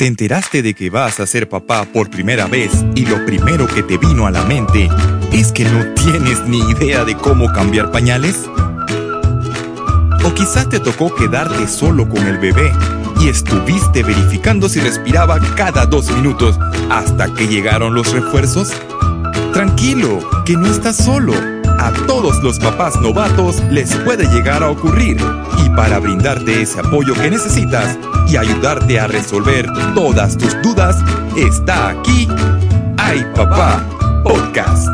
¿Te enteraste de que vas a ser papá por primera vez y lo primero que te vino a la mente es que no tienes ni idea de cómo cambiar pañales? O quizás te tocó quedarte solo con el bebé y estuviste verificando si respiraba cada dos minutos hasta que llegaron los refuerzos? Tranquilo, que no estás solo. A todos los papás novatos les puede llegar a ocurrir. Y para brindarte ese apoyo que necesitas, y ayudarte a resolver todas tus dudas, está aquí Ay Papá Podcast.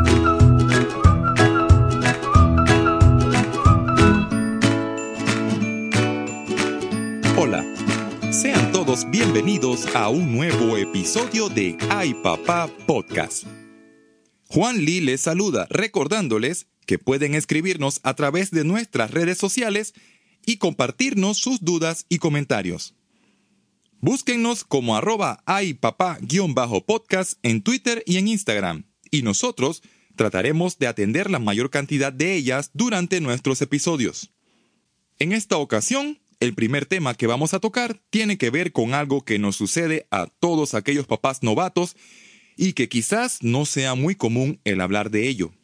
Hola, sean todos bienvenidos a un nuevo episodio de Ay Papá Podcast. Juan Lee les saluda recordándoles que pueden escribirnos a través de nuestras redes sociales y compartirnos sus dudas y comentarios. Búsquennos como arroba podcast en Twitter y en Instagram, y nosotros trataremos de atender la mayor cantidad de ellas durante nuestros episodios. En esta ocasión, el primer tema que vamos a tocar tiene que ver con algo que nos sucede a todos aquellos papás novatos y que quizás no sea muy común el hablar de ello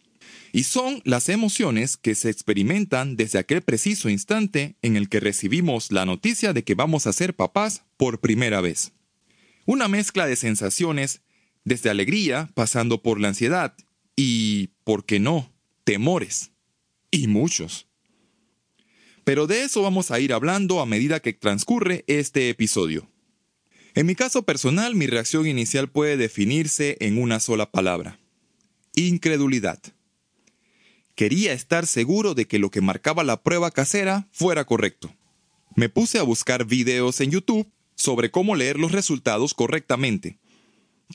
y son las emociones que se experimentan desde aquel preciso instante en el que recibimos la noticia de que vamos a ser papás por primera vez. Una mezcla de sensaciones, desde alegría, pasando por la ansiedad y, ¿por qué no?, temores. Y muchos. Pero de eso vamos a ir hablando a medida que transcurre este episodio. En mi caso personal, mi reacción inicial puede definirse en una sola palabra. Incredulidad. Quería estar seguro de que lo que marcaba la prueba casera fuera correcto. Me puse a buscar videos en YouTube sobre cómo leer los resultados correctamente.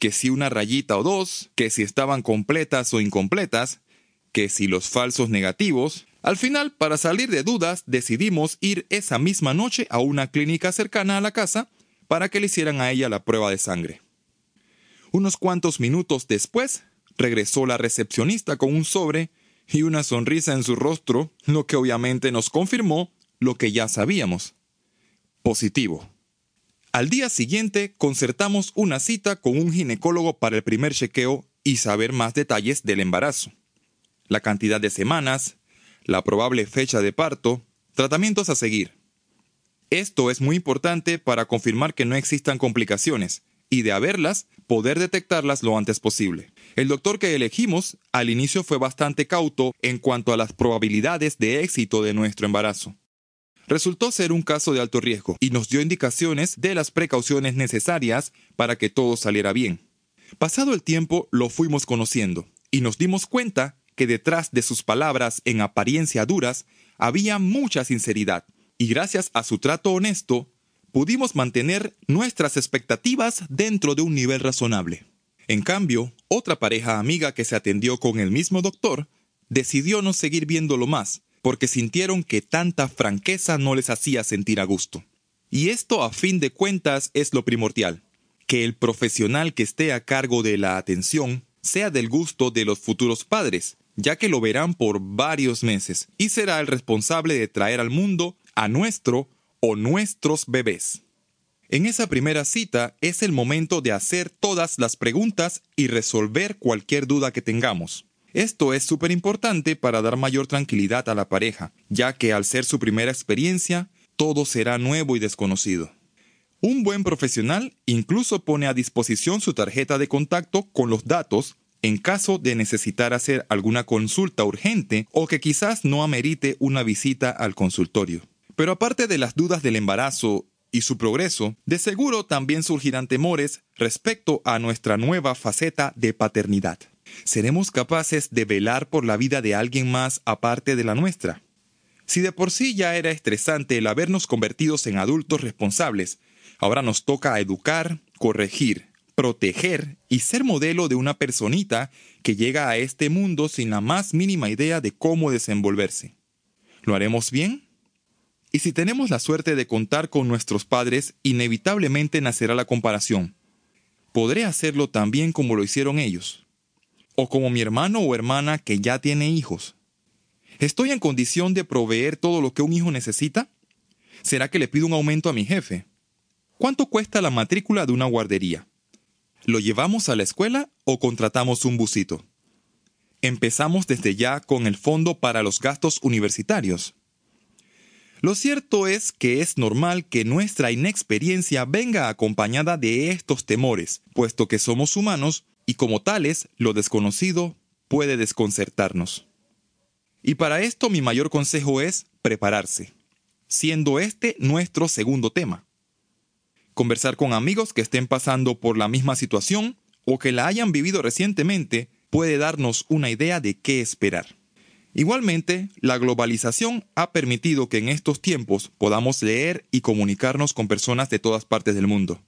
Que si una rayita o dos, que si estaban completas o incompletas, que si los falsos negativos. Al final, para salir de dudas, decidimos ir esa misma noche a una clínica cercana a la casa para que le hicieran a ella la prueba de sangre. Unos cuantos minutos después, regresó la recepcionista con un sobre y una sonrisa en su rostro, lo que obviamente nos confirmó lo que ya sabíamos. Positivo. Al día siguiente concertamos una cita con un ginecólogo para el primer chequeo y saber más detalles del embarazo. La cantidad de semanas, la probable fecha de parto, tratamientos a seguir. Esto es muy importante para confirmar que no existan complicaciones y de haberlas, poder detectarlas lo antes posible. El doctor que elegimos al inicio fue bastante cauto en cuanto a las probabilidades de éxito de nuestro embarazo. Resultó ser un caso de alto riesgo y nos dio indicaciones de las precauciones necesarias para que todo saliera bien. Pasado el tiempo lo fuimos conociendo y nos dimos cuenta que detrás de sus palabras en apariencia duras había mucha sinceridad y gracias a su trato honesto pudimos mantener nuestras expectativas dentro de un nivel razonable. En cambio, otra pareja amiga que se atendió con el mismo doctor decidió no seguir viéndolo más, porque sintieron que tanta franqueza no les hacía sentir a gusto. Y esto a fin de cuentas es lo primordial, que el profesional que esté a cargo de la atención sea del gusto de los futuros padres, ya que lo verán por varios meses y será el responsable de traer al mundo a nuestro o nuestros bebés. En esa primera cita es el momento de hacer todas las preguntas y resolver cualquier duda que tengamos. Esto es súper importante para dar mayor tranquilidad a la pareja, ya que al ser su primera experiencia, todo será nuevo y desconocido. Un buen profesional incluso pone a disposición su tarjeta de contacto con los datos en caso de necesitar hacer alguna consulta urgente o que quizás no amerite una visita al consultorio. Pero aparte de las dudas del embarazo y su progreso, de seguro también surgirán temores respecto a nuestra nueva faceta de paternidad. ¿Seremos capaces de velar por la vida de alguien más aparte de la nuestra? Si de por sí ya era estresante el habernos convertidos en adultos responsables, ahora nos toca educar, corregir, proteger y ser modelo de una personita que llega a este mundo sin la más mínima idea de cómo desenvolverse. ¿Lo haremos bien? Y si tenemos la suerte de contar con nuestros padres, inevitablemente nacerá la comparación. ¿Podré hacerlo tan bien como lo hicieron ellos? ¿O como mi hermano o hermana que ya tiene hijos? ¿Estoy en condición de proveer todo lo que un hijo necesita? ¿Será que le pido un aumento a mi jefe? ¿Cuánto cuesta la matrícula de una guardería? ¿Lo llevamos a la escuela o contratamos un busito? Empezamos desde ya con el fondo para los gastos universitarios. Lo cierto es que es normal que nuestra inexperiencia venga acompañada de estos temores, puesto que somos humanos y como tales lo desconocido puede desconcertarnos. Y para esto mi mayor consejo es prepararse, siendo este nuestro segundo tema. Conversar con amigos que estén pasando por la misma situación o que la hayan vivido recientemente puede darnos una idea de qué esperar. Igualmente, la globalización ha permitido que en estos tiempos podamos leer y comunicarnos con personas de todas partes del mundo.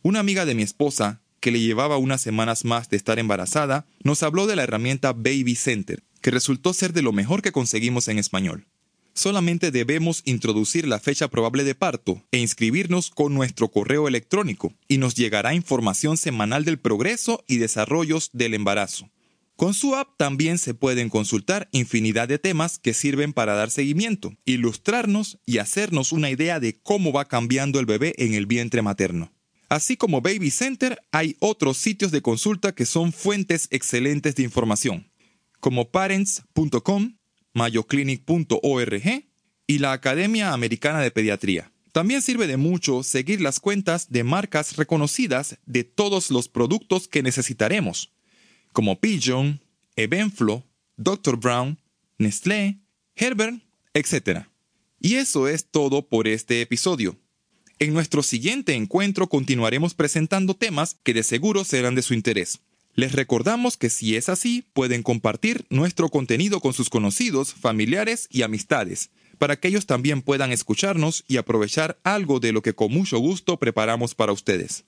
Una amiga de mi esposa, que le llevaba unas semanas más de estar embarazada, nos habló de la herramienta Baby Center, que resultó ser de lo mejor que conseguimos en español. Solamente debemos introducir la fecha probable de parto e inscribirnos con nuestro correo electrónico y nos llegará información semanal del progreso y desarrollos del embarazo. Con su app también se pueden consultar infinidad de temas que sirven para dar seguimiento, ilustrarnos y hacernos una idea de cómo va cambiando el bebé en el vientre materno. Así como Baby Center, hay otros sitios de consulta que son fuentes excelentes de información, como parents.com, mayoclinic.org y la Academia Americana de Pediatría. También sirve de mucho seguir las cuentas de marcas reconocidas de todos los productos que necesitaremos, como Pigeon, Evenflo, Dr. Brown, Nestlé, Herbert, etc. Y eso es todo por este episodio. En nuestro siguiente encuentro continuaremos presentando temas que de seguro serán de su interés. Les recordamos que si es así, pueden compartir nuestro contenido con sus conocidos, familiares y amistades, para que ellos también puedan escucharnos y aprovechar algo de lo que con mucho gusto preparamos para ustedes.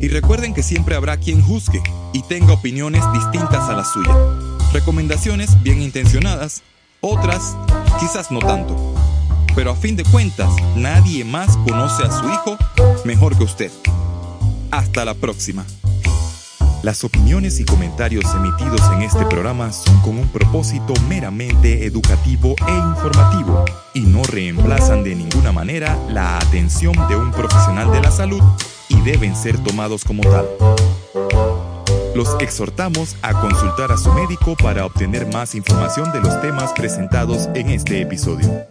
Y recuerden que siempre habrá quien juzgue y tenga opiniones distintas a la suya. Recomendaciones bien intencionadas, otras quizás no tanto. Pero a fin de cuentas, nadie más conoce a su hijo mejor que usted. Hasta la próxima. Las opiniones y comentarios emitidos en este programa son con un propósito meramente educativo e informativo y no reemplazan de ninguna manera la atención de un profesional de la salud deben ser tomados como tal. Los exhortamos a consultar a su médico para obtener más información de los temas presentados en este episodio.